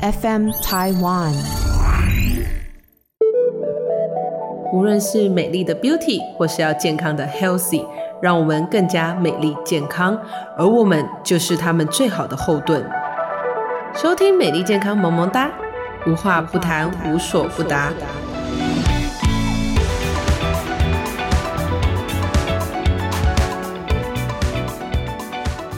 FM Taiwan。无论是美丽的 Beauty，或是要健康的 Healthy，让我们更加美丽健康，而我们就是他们最好的后盾。收听美丽健康萌萌哒，无话不谈，无所不答。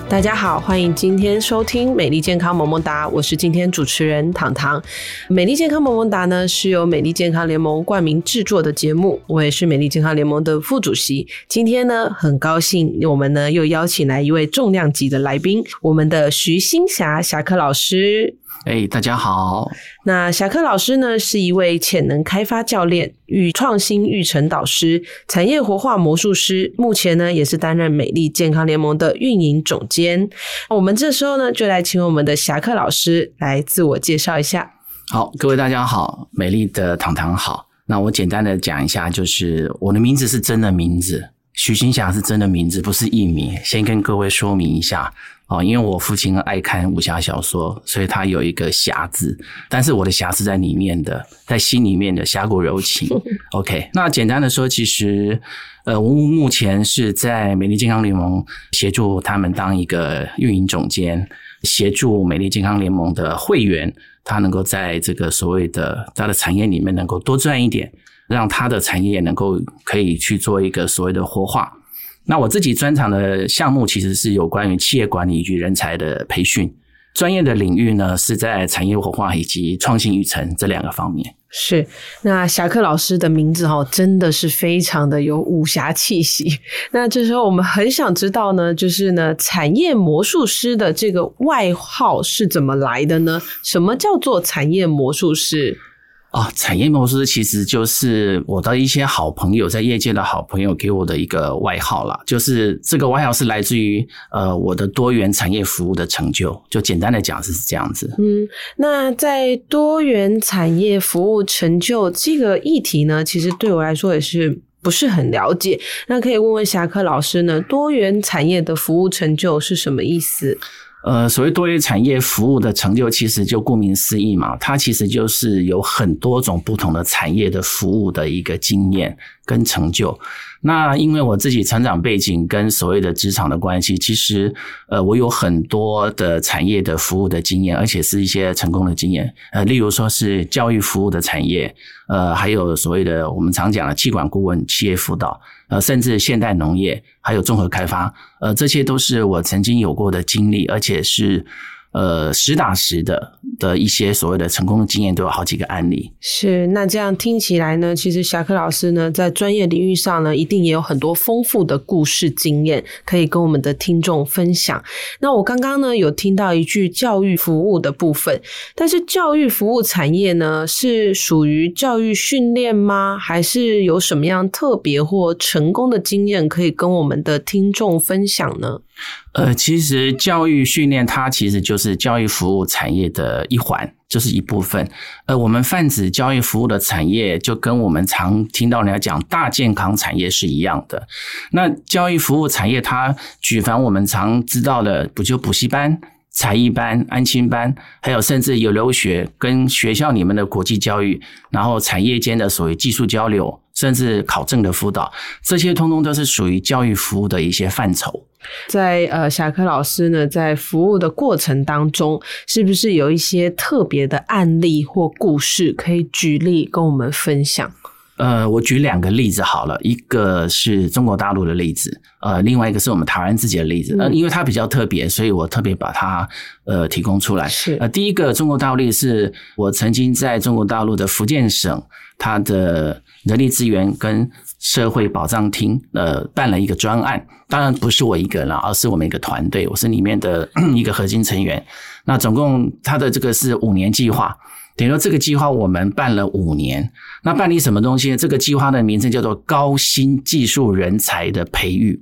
大家好，欢迎今天收听美丽健康萌萌哒，我是今天主持人糖糖。美丽健康萌萌哒呢是由美丽健康联盟冠名制作的节目，我也是美丽健康联盟的副主席。今天呢，很高兴我们呢又邀请来一位重量级的来宾，我们的徐新霞霞客老师。哎，大家好。那侠客老师呢，是一位潜能开发教练与创新育成导师、产业活化魔术师，目前呢也是担任美丽健康联盟的运营总监。我们这时候呢，就来请我们的侠客老师来自我介绍一下。好，各位大家好，美丽的糖糖好。那我简单的讲一下，就是我的名字是真的名字，徐新霞是真的名字，不是艺名。先跟各位说明一下。哦，因为我父亲爱看武侠小说，所以他有一个侠字，但是我的侠是在里面的，在心里面的侠骨柔情。OK，那简单的说，其实呃，我目前是在美丽健康联盟协助他们当一个运营总监，协助美丽健康联盟的会员，他能够在这个所谓的他的产业里面能够多赚一点，让他的产业能够可以去做一个所谓的活化。那我自己专长的项目其实是有关于企业管理与人才的培训，专业的领域呢是在产业活化以及创新育成这两个方面。是，那侠客老师的名字哈，真的是非常的有武侠气息。那这时候我们很想知道呢，就是呢，产业魔术师的这个外号是怎么来的呢？什么叫做产业魔术师？啊，产业模式其实就是我的一些好朋友，在业界的好朋友给我的一个外号了。就是这个外号是来自于呃我的多元产业服务的成就。就简单的讲是这样子。嗯，那在多元产业服务成就这个议题呢，其实对我来说也是不是很了解。那可以问问侠客老师呢，多元产业的服务成就是什么意思？呃，所谓多元产业服务的成就，其实就顾名思义嘛，它其实就是有很多种不同的产业的服务的一个经验跟成就。那因为我自己成长背景跟所谓的职场的关系，其实呃，我有很多的产业的服务的经验，而且是一些成功的经验。呃，例如说是教育服务的产业，呃，还有所谓的我们常讲的气管顾问、企业辅导，呃，甚至现代农业，还有综合开发，呃，这些都是我曾经有过的经历，而且是。呃，实打实的的一些所谓的成功的经验，都有好几个案例。是，那这样听起来呢，其实侠客老师呢，在专业领域上呢，一定也有很多丰富的故事经验，可以跟我们的听众分享。那我刚刚呢，有听到一句教育服务的部分，但是教育服务产业呢，是属于教育训练吗？还是有什么样特别或成功的经验可以跟我们的听众分享呢？呃，其实教育训练它其实就是教育服务产业的一环，就是一部分。呃，我们泛指教育服务的产业，就跟我们常听到人家讲大健康产业是一样的。那教育服务产业，它举凡我们常知道的，不就补习班、才艺班、安亲班，还有甚至有留学跟学校里面的国际教育，然后产业间的所谓技术交流，甚至考证的辅导，这些通通都是属于教育服务的一些范畴。在呃，侠客老师呢，在服务的过程当中，是不是有一些特别的案例或故事可以举例跟我们分享？呃，我举两个例子好了，一个是中国大陆的例子，呃，另外一个是我们台湾自己的例子。呃，因为它比较特别，所以我特别把它呃提供出来。是呃，第一个中国大陆例是我曾经在中国大陆的福建省，他的人力资源跟社会保障厅呃办了一个专案，当然不是我一个人，而是我们一个团队，我是里面的 一个核心成员。那总共他的这个是五年计划。等于说这个计划我们办了五年，那办理什么东西？这个计划的名称叫做高新技术人才的培育，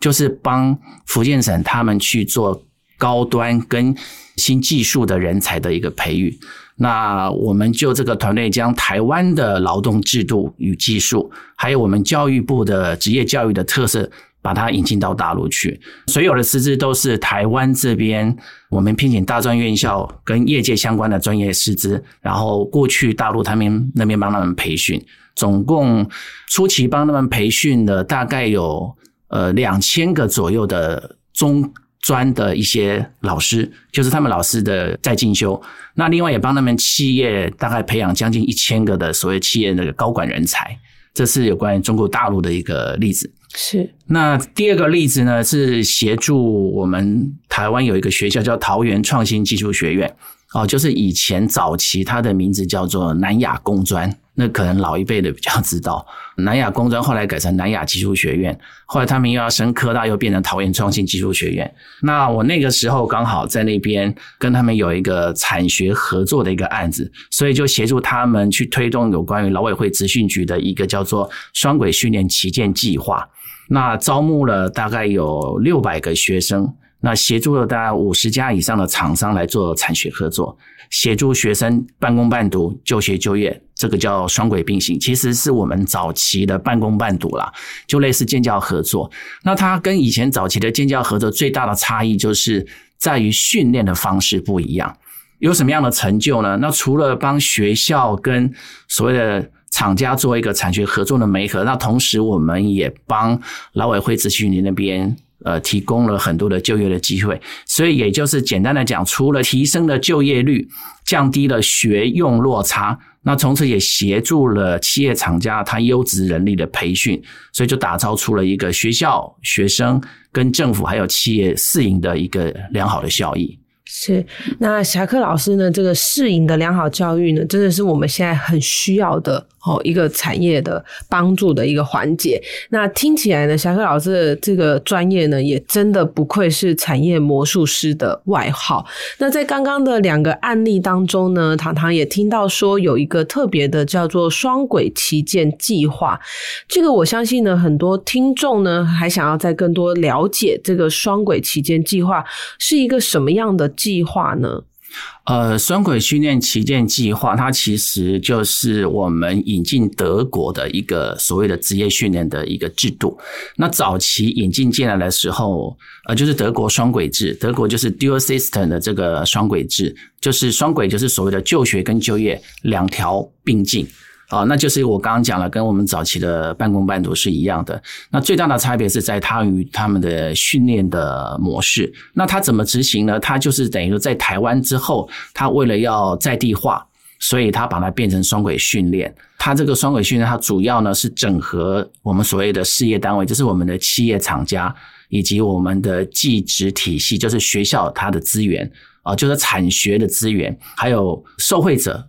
就是帮福建省他们去做高端跟新技术的人才的一个培育。那我们就这个团队将台湾的劳动制度与技术，还有我们教育部的职业教育的特色。把它引进到大陆去。所有的师资都是台湾这边我们聘请大专院校跟业界相关的专业师资，然后过去大陆他们那边帮他们培训，总共初期帮他们培训的大概有呃两千个左右的中。专的一些老师，就是他们老师的在进修。那另外也帮他们企业大概培养将近一千个的所谓企业那个高管人才。这是有关于中国大陆的一个例子。是。那第二个例子呢，是协助我们台湾有一个学校叫桃园创新技术学院。哦，就是以前早期它的名字叫做南亚工专。那可能老一辈的比较知道，南亚工专后来改成南亚技术学院，后来他们又要升科大，又变成桃园创新技术学院。那我那个时候刚好在那边跟他们有一个产学合作的一个案子，所以就协助他们去推动有关于劳委会资讯局的一个叫做双轨训练旗舰计划。那招募了大概有六百个学生。那协助了大概五十家以上的厂商来做产学合作，协助学生半工半读、就学就业，这个叫双轨并行。其实是我们早期的半工半读啦，就类似建教合作。那它跟以前早期的建教合作最大的差异，就是在于训练的方式不一样。有什么样的成就呢？那除了帮学校跟所谓的厂家做一个产学合作的媒合，那同时我们也帮劳委会咨询局那边。呃，提供了很多的就业的机会，所以也就是简单的讲，除了提升了就业率，降低了学用落差，那从此也协助了企业厂家它优质人力的培训，所以就打造出了一个学校、学生跟政府还有企业适应的一个良好的效益。是，那侠客老师呢？这个适应的良好教育呢，真的是我们现在很需要的哦，一个产业的帮助的一个环节。那听起来呢，侠客老师的这个专业呢，也真的不愧是产业魔术师的外号。那在刚刚的两个案例当中呢，糖糖也听到说有一个特别的叫做双轨旗舰计划。这个我相信呢，很多听众呢还想要再更多了解这个双轨旗舰计划是一个什么样的。计划呢？呃，双轨训练旗舰计划，它其实就是我们引进德国的一个所谓的职业训练的一个制度。那早期引进进来的时候，呃，就是德国双轨制，德国就是 dual system 的这个双轨制，就是双轨就是所谓的就学跟就业两条并进。啊，那就是我刚刚讲了，跟我们早期的半工半读是一样的。那最大的差别是在它与他们的训练的模式。那它怎么执行呢？它就是等于说，在台湾之后，它为了要在地化，所以它把它变成双轨训练。它这个双轨训练，它主要呢是整合我们所谓的事业单位，就是我们的企业厂家以及我们的技职体系，就是学校它的资源啊，就是产学的资源，还有受惠者。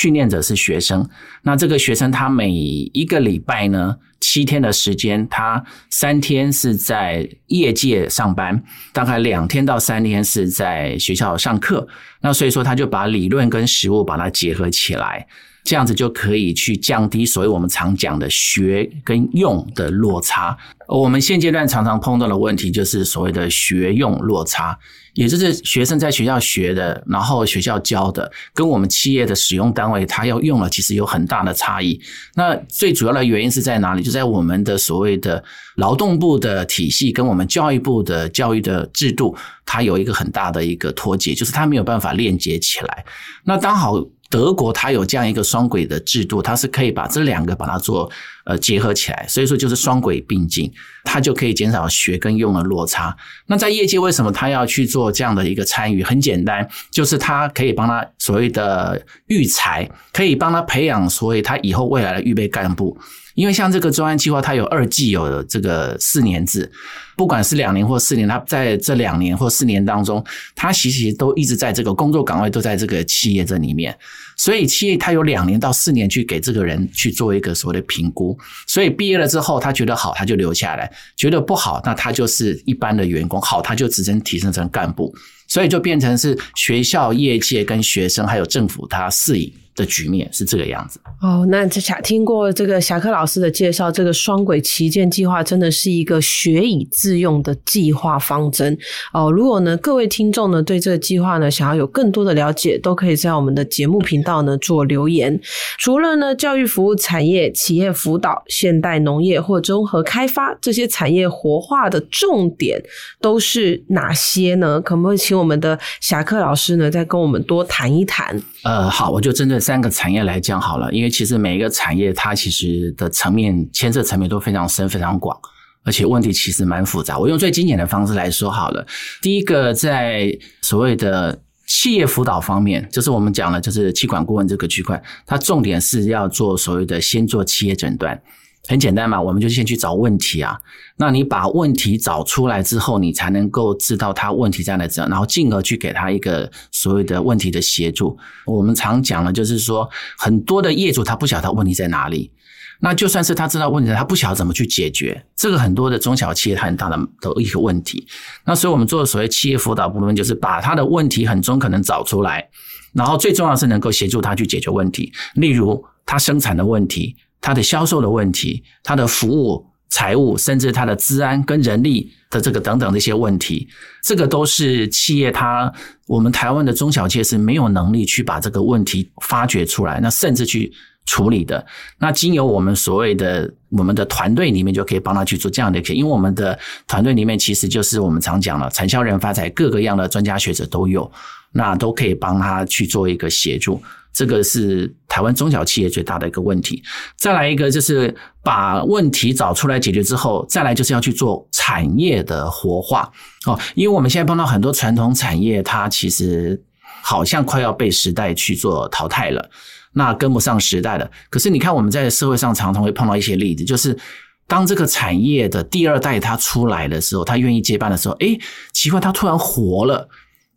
训练者是学生，那这个学生他每一个礼拜呢，七天的时间，他三天是在业界上班，大概两天到三天是在学校上课。那所以说，他就把理论跟实物把它结合起来，这样子就可以去降低所谓我们常讲的学跟用的落差。我们现阶段常常碰到的问题就是所谓的学用落差。也就是学生在学校学的，然后学校教的，跟我们企业的使用单位他要用了，其实有很大的差异。那最主要的原因是在哪里？就在我们的所谓的劳动部的体系跟我们教育部的教育的制度，它有一个很大的一个脱节，就是它没有办法链接起来。那刚好。德国它有这样一个双轨的制度，它是可以把这两个把它做呃结合起来，所以说就是双轨并进，它就可以减少学跟用的落差。那在业界为什么他要去做这样的一个参与？很简单，就是它可以帮他所谓的育才，可以帮他培养所谓他以后未来的预备干部。因为像这个中央计划，它有二季有这个四年制，不管是两年或四年，它在这两年或四年当中，它其实都一直在这个工作岗位都在这个企业这里面，所以企业它有两年到四年去给这个人去做一个所谓的评估，所以毕业了之后，他觉得好，他就留下来；觉得不好，那他就是一般的员工，好他就直接提升成干部，所以就变成是学校、业界跟学生还有政府他适应。的局面是这个样子。哦，那这下听过这个侠客老师的介绍，这个双轨旗舰计划真的是一个学以致用的计划方针哦。如果呢各位听众呢对这个计划呢想要有更多的了解，都可以在我们的节目频道呢做留言。除了呢教育服务产业、企业辅导、现代农业或综合开发这些产业活化的重点都是哪些呢？可不可以请我们的侠客老师呢再跟我们多谈一谈？呃，好，我就针对三个产业来讲好了，因为其实每一个产业它其实的层面牵涉层面都非常深、非常广，而且问题其实蛮复杂。我用最经典的方式来说好了，第一个在所谓的企业辅导方面，就是我们讲了，就是气管顾问这个区块，它重点是要做所谓的先做企业诊断。很简单嘛，我们就先去找问题啊。那你把问题找出来之后，你才能够知道他问题在哪里，然后进而去给他一个所谓的问题的协助。我们常讲了，就是说很多的业主他不晓得问题在哪里，那就算是他知道问题，他不晓得怎么去解决。这个很多的中小企业很大的的一个问题。那所以我们做的所谓企业辅导部分，就是把他的问题很中可能找出来，然后最重要是能够协助他去解决问题。例如他生产的问题。它的销售的问题，它的服务、财务，甚至它的治安跟人力的这个等等的一些问题，这个都是企业它我们台湾的中小企业是没有能力去把这个问题发掘出来，那甚至去处理的。那经由我们所谓的我们的团队里面，就可以帮他去做这样的一个，因为我们的团队里面其实就是我们常讲了，产销人发财，各个样的专家学者都有，那都可以帮他去做一个协助。这个是台湾中小企业最大的一个问题。再来一个就是把问题找出来解决之后，再来就是要去做产业的活化哦。因为我们现在碰到很多传统产业，它其实好像快要被时代去做淘汰了，那跟不上时代了。可是你看我们在社会上常常会碰到一些例子，就是当这个产业的第二代他出来的时候，他愿意接班的时候，哎，奇怪，他突然活了。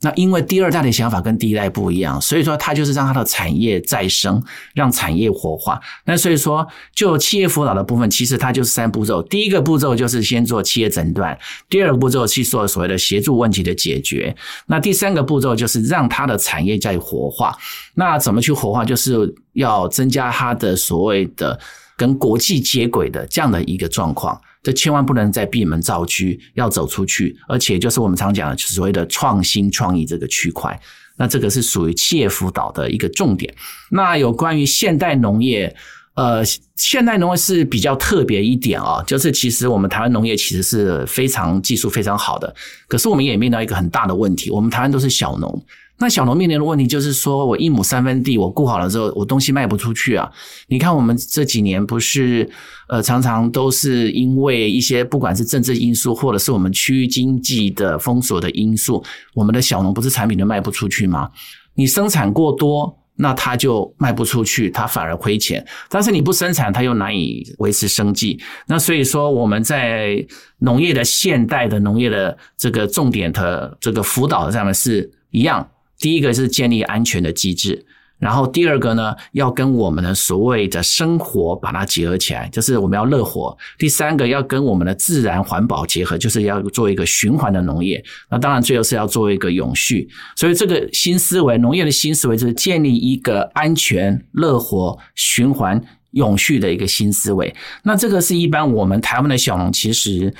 那因为第二代的想法跟第一代不一样，所以说它就是让它的产业再生，让产业活化。那所以说，就企业辅导的部分，其实它就是三步骤。第一个步骤就是先做企业诊断，第二个步骤去做所谓的协助问题的解决。那第三个步骤就是让它的产业再活化。那怎么去活化？就是要增加它的所谓的跟国际接轨的这样的一个状况。这千万不能再闭门造车，要走出去，而且就是我们常讲的，所谓的创新创意这个区块。那这个是属于企业辅导的一个重点。那有关于现代农业，呃，现代农业是比较特别一点啊，就是其实我们台湾农业其实是非常技术非常好的，可是我们也面临到一个很大的问题，我们台湾都是小农。那小农面临的问题就是说，我一亩三分地，我顾好了之后，我东西卖不出去啊。你看，我们这几年不是呃，常常都是因为一些不管是政治因素，或者是我们区域经济的封锁的因素，我们的小农不是产品都卖不出去吗？你生产过多，那他就卖不出去，他反而亏钱；但是你不生产，他又难以维持生计。那所以说，我们在农业的现代的农业的这个重点的这个辅导上面是一样。第一个是建立安全的机制，然后第二个呢，要跟我们的所谓的生活把它结合起来，就是我们要乐活。第三个要跟我们的自然环保结合，就是要做一个循环的农业。那当然最后是要做一个永续。所以这个新思维，农业的新思维就是建立一个安全、乐活、循环、永续的一个新思维。那这个是一般我们台湾的小农其实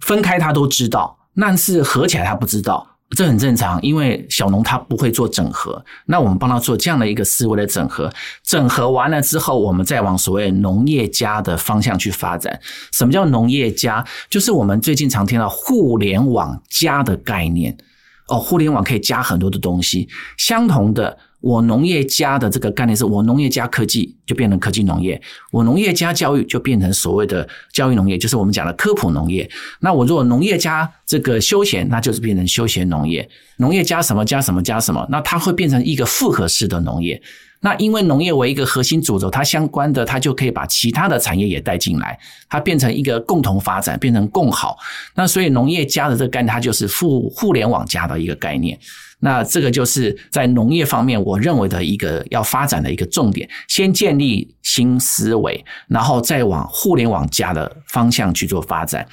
分开他都知道，但是合起来他不知道。这很正常，因为小农他不会做整合，那我们帮他做这样的一个思维的整合。整合完了之后，我们再往所谓农业家的方向去发展。什么叫农业家？就是我们最近常听到互联网加的概念。哦，互联网可以加很多的东西。相同的，我农业加的这个概念是我农业加科技就变成科技农业，我农业加教育就变成所谓的教育农业，就是我们讲的科普农业。那我如果农业加这个休闲，那就是变成休闲农业。农业加什么加什么加什么，那它会变成一个复合式的农业。那因为农业为一个核心主轴，它相关的它就可以把其他的产业也带进来，它变成一个共同发展，变成共好。那所以农业加的这个概念，它就是互互联网加的一个概念。那这个就是在农业方面，我认为的一个要发展的一个重点，先建立新思维，然后再往互联网加的方向去做发展。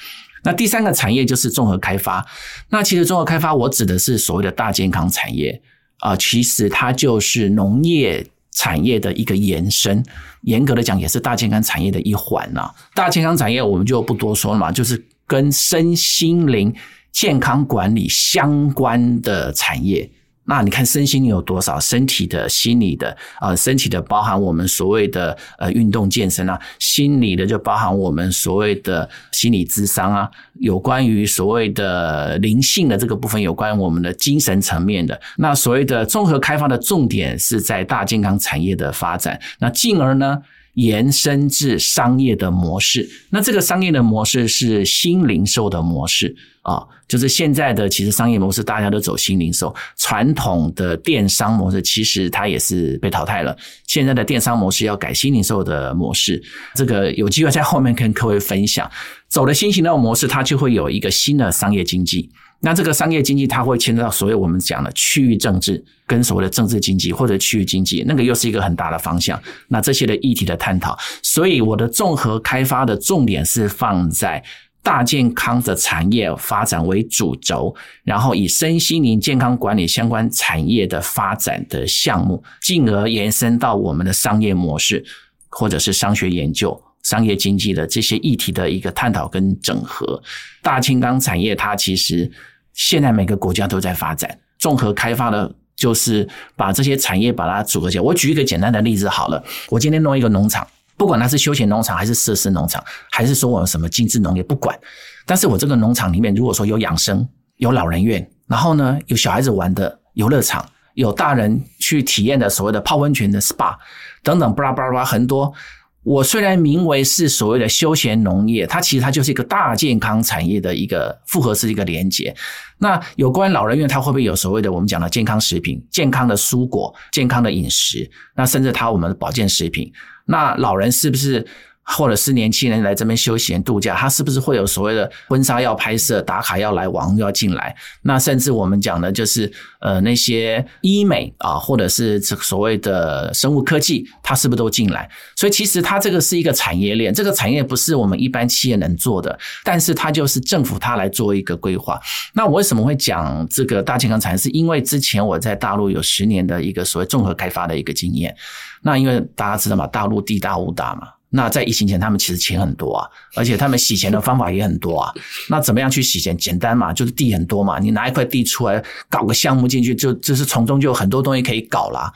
那第三个产业就是综合开发。那其实综合开发，我指的是所谓的大健康产业啊，其实它就是农业。产业的一个延伸，严格的讲也是大健康产业的一环呐。大健康产业我们就不多说了嘛，就是跟身心灵健康管理相关的产业。那你看身心有多少？身体的、心理的啊，身体的包含我们所谓的呃运动健身啊，心理的就包含我们所谓的心理智商啊，有关于所谓的灵性的这个部分，有关于我们的精神层面的。那所谓的综合开发的重点是在大健康产业的发展，那进而呢延伸至商业的模式。那这个商业的模式是新零售的模式。啊，就是现在的其实商业模式，大家都走新零售，传统的电商模式其实它也是被淘汰了。现在的电商模式要改新零售的模式，这个有机会在后面跟各位分享。走了新型的模式，它就会有一个新的商业经济。那这个商业经济，它会牵扯到所谓我们讲的区域政治，跟所谓的政治经济或者区域经济，那个又是一个很大的方向。那这些的议题的探讨，所以我的综合开发的重点是放在。大健康的产业发展为主轴，然后以身心灵健康管理相关产业的发展的项目，进而延伸到我们的商业模式，或者是商学研究、商业经济的这些议题的一个探讨跟整合。大健康产业它其实现在每个国家都在发展，综合开发的，就是把这些产业把它组合起来。我举一个简单的例子好了，我今天弄一个农场。不管它是休闲农场，还是设施农场，还是说我什么精致农业，不管。但是我这个农场里面，如果说有养生、有老人院，然后呢有小孩子玩的游乐场，有大人去体验的所谓的泡温泉的 SPA 等等，巴拉巴拉巴拉很多。我虽然名为是所谓的休闲农业，它其实它就是一个大健康产业的一个复合式一个连接。那有关老人院，它会不会有所谓的我们讲的健康食品、健康的蔬果、健康的饮食？那甚至它我们的保健食品。那老人是不是？或者是年轻人来这边休闲度假，他是不是会有所谓的婚纱要拍摄、打卡要来、网要进来？那甚至我们讲的就是呃那些医美啊，或者是这所谓的生物科技，它是不是都进来？所以其实它这个是一个产业链，这个产业不是我们一般企业能做的，但是它就是政府它来做一个规划。那我为什么会讲这个大健康产业？是因为之前我在大陆有十年的一个所谓综合开发的一个经验。那因为大家知道嘛，大陆地大物大嘛。那在疫情前，他们其实钱很多啊，而且他们洗钱的方法也很多啊。那怎么样去洗钱？简单嘛，就是地很多嘛，你拿一块地出来搞个项目进去，就就是从中就有很多东西可以搞啦。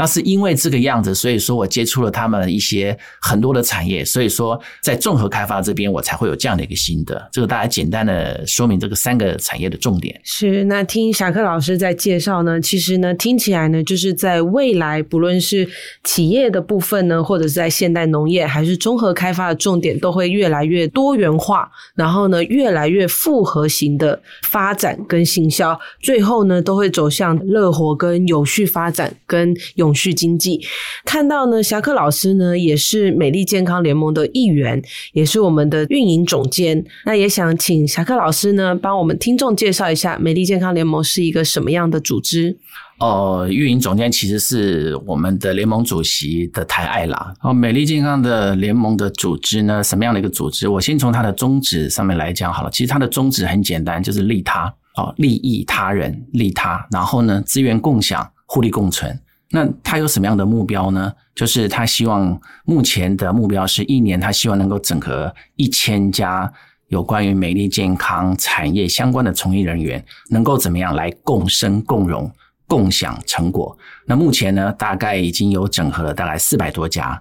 那是因为这个样子，所以说我接触了他们一些很多的产业，所以说在综合开发这边，我才会有这样的一个心得。这个大家简单的说明这个三个产业的重点。是，那听侠客老师在介绍呢，其实呢听起来呢，就是在未来不论是企业的部分呢，或者是在现代农业，还是综合开发的重点，都会越来越多元化，然后呢越来越复合型的发展跟行销，最后呢都会走向乐活跟有序发展跟永。永续经济，看到呢，侠客老师呢也是美丽健康联盟的一员，也是我们的运营总监。那也想请侠客老师呢帮我们听众介绍一下美丽健康联盟是一个什么样的组织？哦，运营总监其实是我们的联盟主席的台爱啦。哦，美丽健康的联盟的组织呢，什么样的一个组织？我先从它的宗旨上面来讲好了。其实它的宗旨很简单，就是利他哦，利益他人，利他，然后呢，资源共享，互利共存。那他有什么样的目标呢？就是他希望目前的目标是一年，他希望能够整合一千家有关于美丽健康产业相关的从业人员，能够怎么样来共生共荣、共享成果。那目前呢，大概已经有整合了大概四百多家。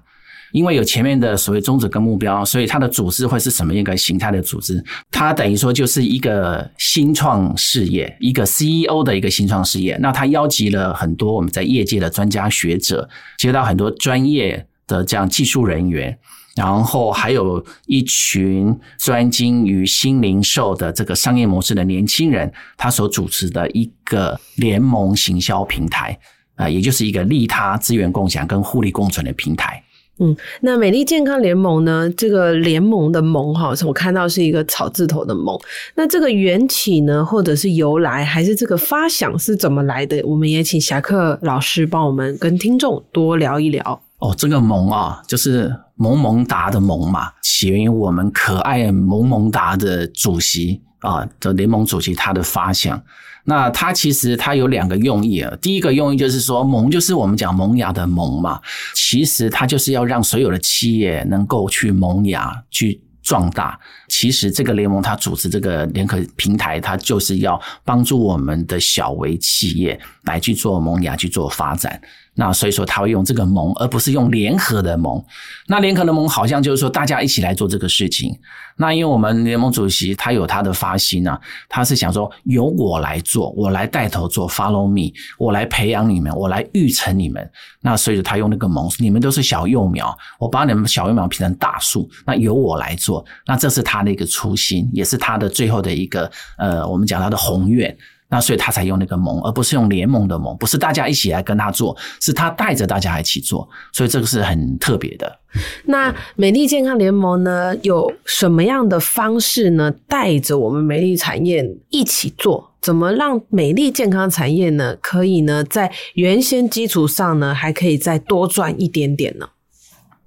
因为有前面的所谓宗旨跟目标，所以它的组织会是什么一个形态的组织？它等于说就是一个新创事业，一个 CEO 的一个新创事业。那它邀集了很多我们在业界的专家学者，接到很多专业的这样技术人员，然后还有一群专精于新零售的这个商业模式的年轻人，他所主持的一个联盟行销平台啊，也就是一个利他、资源共享跟互利共存的平台。嗯，那美丽健康联盟呢？这个联盟的盟哈，我看到是一个草字头的盟。那这个缘起呢，或者是由来，还是这个发想是怎么来的？我们也请侠客老师帮我们跟听众多聊一聊。哦，这个盟啊，就是萌萌达的萌嘛，起源于我们可爱萌萌达的主席啊的联盟主席他的发想。那它其实它有两个用意啊。第一个用意就是说，萌就是我们讲萌芽的萌嘛，其实它就是要让所有的企业能够去萌芽去。壮大，其实这个联盟它组织这个联合平台，它就是要帮助我们的小微企业来去做萌芽、去做发展。那所以说，他会用这个盟，而不是用联合的盟。那联合的盟好像就是说，大家一起来做这个事情。那因为我们联盟主席他有他的发心啊，他是想说由我来做，我来带头做，follow me，我来培养你们，我来育成你们。那所以说，他用那个盟，你们都是小幼苗，我把你们小幼苗变成大树，那由我来做。那这是他的一个初心，也是他的最后的一个呃，我们讲他的宏愿。那所以他才用那个盟，而不是用联盟的盟，不是大家一起来跟他做，是他带着大家一起做，所以这个是很特别的。那美丽健康联盟呢，有什么样的方式呢？带着我们美丽产业一起做，怎么让美丽健康产业呢，可以呢，在原先基础上呢，还可以再多赚一点点呢？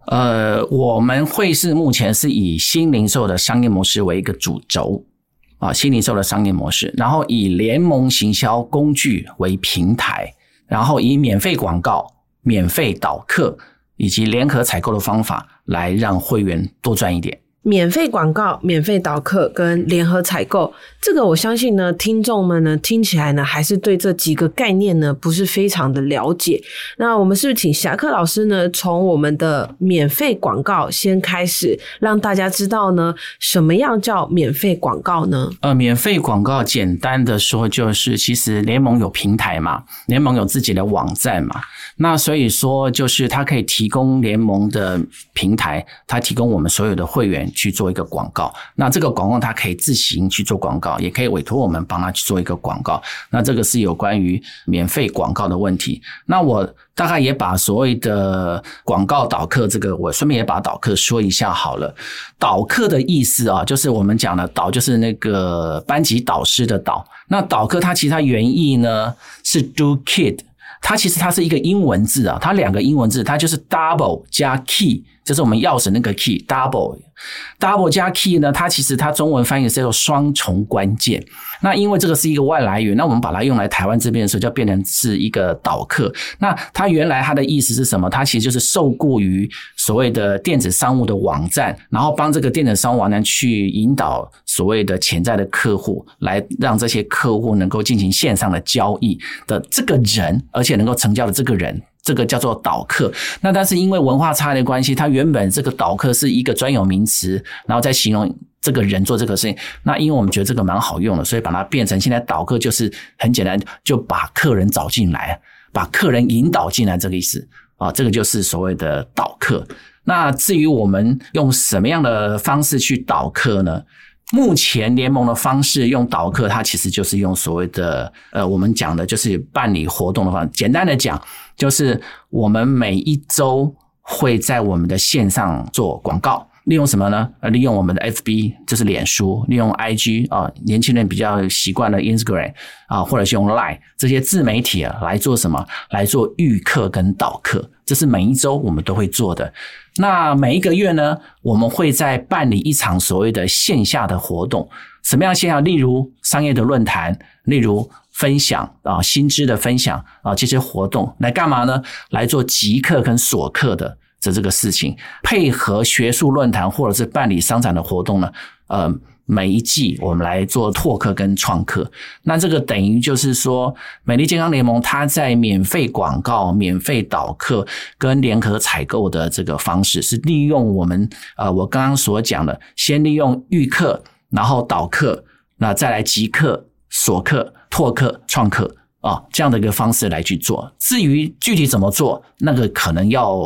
呃，我们会是目前是以新零售的商业模式为一个主轴。啊，新零售的商业模式，然后以联盟行销工具为平台，然后以免费广告、免费导客以及联合采购的方法来让会员多赚一点。免费广告、免费导客跟联合采购，这个我相信呢，听众们呢听起来呢，还是对这几个概念呢不是非常的了解。那我们是不是请侠客老师呢，从我们的免费广告先开始，让大家知道呢，什么样叫免费广告呢？呃，免费广告简单的说，就是其实联盟有平台嘛，联盟有自己的网站嘛。那所以说，就是它可以提供联盟的平台，它提供我们所有的会员去做一个广告。那这个广告它可以自行去做广告，也可以委托我们帮他去做一个广告。那这个是有关于免费广告的问题。那我大概也把所谓的广告导客这个，我顺便也把导客说一下好了。导客的意思啊，就是我们讲的导，就是那个班级导师的导。那导客它其实它原意呢是 do kid。它其实它是一个英文字啊，它两个英文字，它就是 double 加 key，就是我们钥匙那个 key，double。double 加 key 呢？它其实它中文翻译是叫做双重关键。那因为这个是一个外来语，那我们把它用来台湾这边的时候，就变成是一个导客。那它原来它的意思是什么？它其实就是受雇于所谓的电子商务的网站，然后帮这个电子商务网站去引导所谓的潜在的客户，来让这些客户能够进行线上的交易的这个人，而且能够成交的这个人。这个叫做导客，那但是因为文化差异的关系，它原本这个导客是一个专有名词，然后再形容这个人做这个事情。那因为我们觉得这个蛮好用的，所以把它变成现在导客就是很简单，就把客人找进来，把客人引导进来这个意思啊，这个就是所谓的导客。那至于我们用什么样的方式去导客呢？目前联盟的方式用导客，它其实就是用所谓的呃，我们讲的就是办理活动的方。简单的讲，就是我们每一周会在我们的线上做广告，利用什么呢？呃，利用我们的 FB，就是脸书，利用 IG 啊，年轻人比较习惯的 Instagram 啊，或者是用 Line 这些自媒体啊来做什么？来做预课跟导课，这是每一周我们都会做的。那每一个月呢，我们会在办理一场所谓的线下的活动，什么样线下？例如商业的论坛，例如分享啊，薪资的分享啊，这些活动来干嘛呢？来做集客跟锁客的这这个事情，配合学术论坛或者是办理商展的活动呢，呃。每一季我们来做拓客跟创客，那这个等于就是说，美丽健康联盟它在免费广告、免费导客跟联合采购的这个方式，是利用我们呃我刚刚所讲的，先利用预客，然后导客，那再来集客、锁客、拓客、创客。啊，这样的一个方式来去做。至于具体怎么做，那个可能要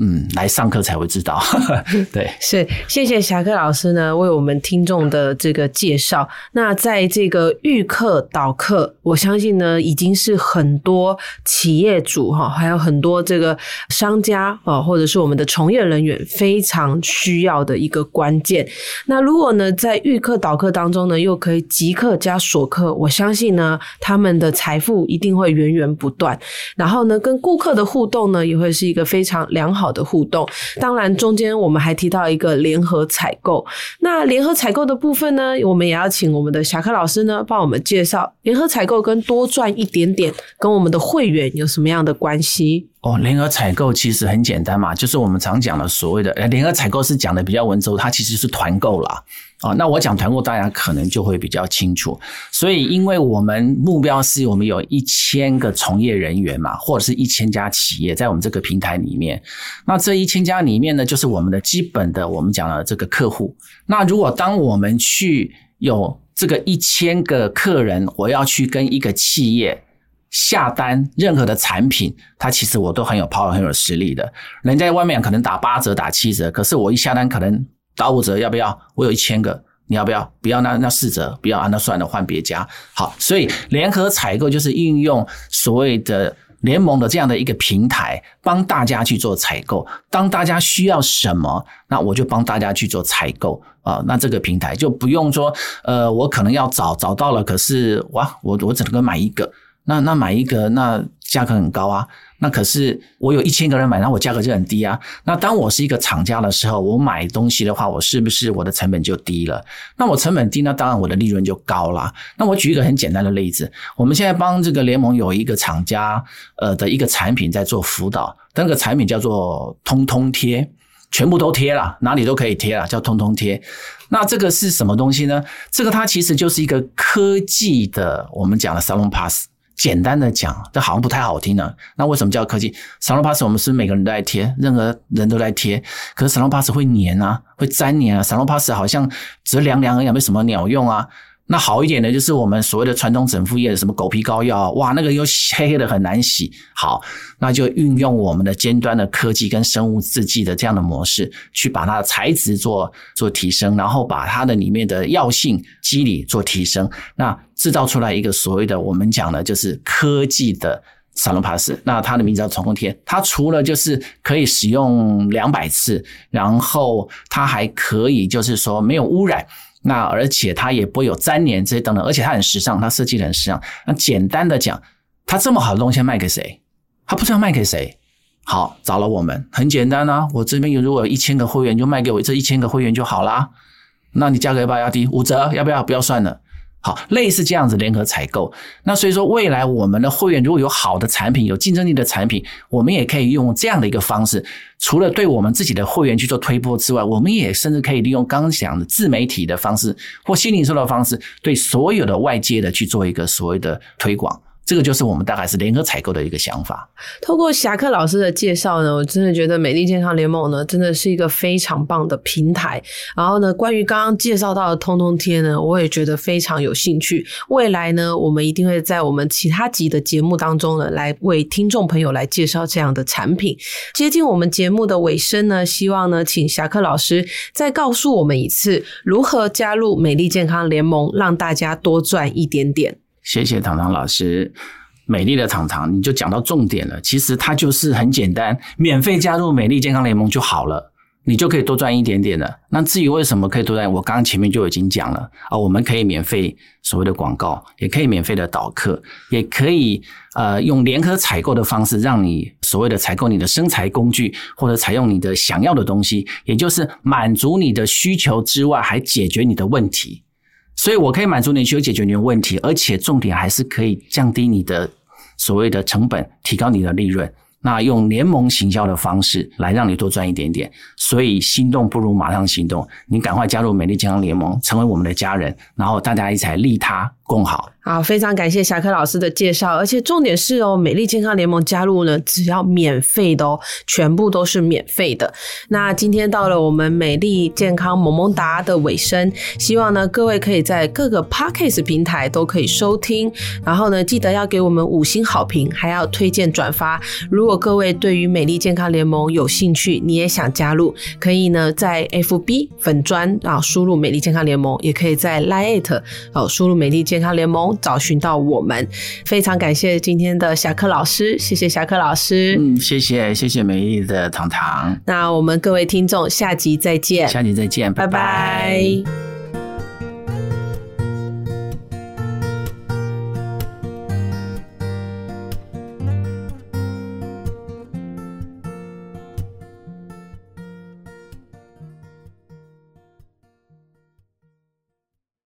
嗯来上课才会知道。对，是谢谢侠客老师呢为我们听众的这个介绍。那在这个预课导课，我相信呢已经是很多企业主哈，还有很多这个商家啊，或者是我们的从业人员非常需要的一个关键。那如果呢在预课导课当中呢，又可以即刻加锁课，我相信呢他们的财富。一定会源源不断。然后呢，跟顾客的互动呢，也会是一个非常良好的互动。当然，中间我们还提到一个联合采购。那联合采购的部分呢，我们也要请我们的侠客老师呢，帮我们介绍联合采购跟多赚一点点，跟我们的会员有什么样的关系？哦，联合采购其实很简单嘛，就是我们常讲的所谓的，联合采购是讲的比较文绉，它其实是团购啦。哦，那我讲团购，大家可能就会比较清楚。所以，因为我们目标是我们有一千个从业人员嘛，或者是一千家企业在我们这个平台里面。那这一千家里面呢，就是我们的基本的我们讲的这个客户。那如果当我们去有这个一千个客人，我要去跟一个企业。下单任何的产品，它其实我都很有 power 很有实力的。人家外面可能打八折打七折，可是我一下单可能打五折，要不要？我有一千个，你要不要？不要那那四折，不要啊，那算了，换别家。好，所以联合采购就是运用所谓的联盟的这样的一个平台，帮大家去做采购。当大家需要什么，那我就帮大家去做采购啊。那这个平台就不用说，呃，我可能要找找到了，可是哇，我我只能够买一个。那那买一个，那价格很高啊。那可是我有一千个人买，那我价格就很低啊。那当我是一个厂家的时候，我买东西的话，我是不是我的成本就低了？那我成本低，那当然我的利润就高了。那我举一个很简单的例子，我们现在帮这个联盟有一个厂家，呃的一个产品在做辅导，那个产品叫做通通贴，全部都贴了，哪里都可以贴了，叫通通贴。那这个是什么东西呢？这个它其实就是一个科技的，我们讲的 Salon Pass。简单的讲，这好像不太好听呢。那为什么叫科技？Salon Pass 我们是每个人都在贴，任何人都在贴。可是 Salon Pass 会粘啊，会粘黏啊。Salon Pass 好像只凉凉而已，没什么鸟用啊。那好一点的，就是我们所谓的传统整复液的什么狗皮膏药，哇，那个又黑黑的很难洗。好，那就运用我们的尖端的科技跟生物制剂的这样的模式，去把它的材质做做提升，然后把它的里面的药性机理做提升，那制造出来一个所谓的我们讲的就是科技的沙龙帕斯。那它的名字叫冲锋贴，它除了就是可以使用两百次，然后它还可以就是说没有污染。那而且它也不会有粘连这些等等，而且它很时尚，它设计的很时尚。那简单的讲，它这么好的东西卖给谁？它不知道卖给谁。好，找了我们，很简单啊。我这边有如果有一千个会员，就卖给我这一千个会员就好啦。那你价格要不要压低？五折？要不要？不要算了。好，类似这样子联合采购，那所以说未来我们的会员如果有好的产品、有竞争力的产品，我们也可以用这样的一个方式，除了对我们自己的会员去做推波之外，我们也甚至可以利用刚刚讲的自媒体的方式或新零售的方式，对所有的外界的去做一个所谓的推广。这个就是我们大概是联合采购的一个想法。透过侠客老师的介绍呢，我真的觉得美丽健康联盟呢，真的是一个非常棒的平台。然后呢，关于刚刚介绍到的通通贴呢，我也觉得非常有兴趣。未来呢，我们一定会在我们其他集的节目当中呢，来为听众朋友来介绍这样的产品。接近我们节目的尾声呢，希望呢，请侠客老师再告诉我们一次，如何加入美丽健康联盟，让大家多赚一点点。谢谢糖糖老师，美丽的糖糖，你就讲到重点了。其实它就是很简单，免费加入美丽健康联盟就好了，你就可以多赚一点点的。那至于为什么可以多赚，我刚刚前面就已经讲了啊，我们可以免费所谓的广告，也可以免费的导客，也可以呃用联合采购的方式，让你所谓的采购你的生财工具，或者采用你的想要的东西，也就是满足你的需求之外，还解决你的问题。所以，我可以满足你需求，解决你的问题，而且重点还是可以降低你的所谓的成本，提高你的利润。那用联盟行销的方式来让你多赚一点点。所以，心动不如马上行动，你赶快加入美丽健康联盟，成为我们的家人，然后大家一起来利他共好。好，非常感谢侠客老师的介绍，而且重点是哦，美丽健康联盟加入呢，只要免费的哦，全部都是免费的。那今天到了我们美丽健康萌萌哒的尾声，希望呢各位可以在各个 podcast 平台都可以收听，然后呢记得要给我们五星好评，还要推荐转发。如果各位对于美丽健康联盟有兴趣，你也想加入，可以呢在 FB 粉砖啊输入美丽健康联盟，也可以在 Lite 哦输入美丽健康联盟。找寻到我们，非常感谢今天的侠客老师，谢谢侠客老师，嗯，谢谢谢谢美丽的糖糖，那我们各位听众下集再见，下集再见，拜拜。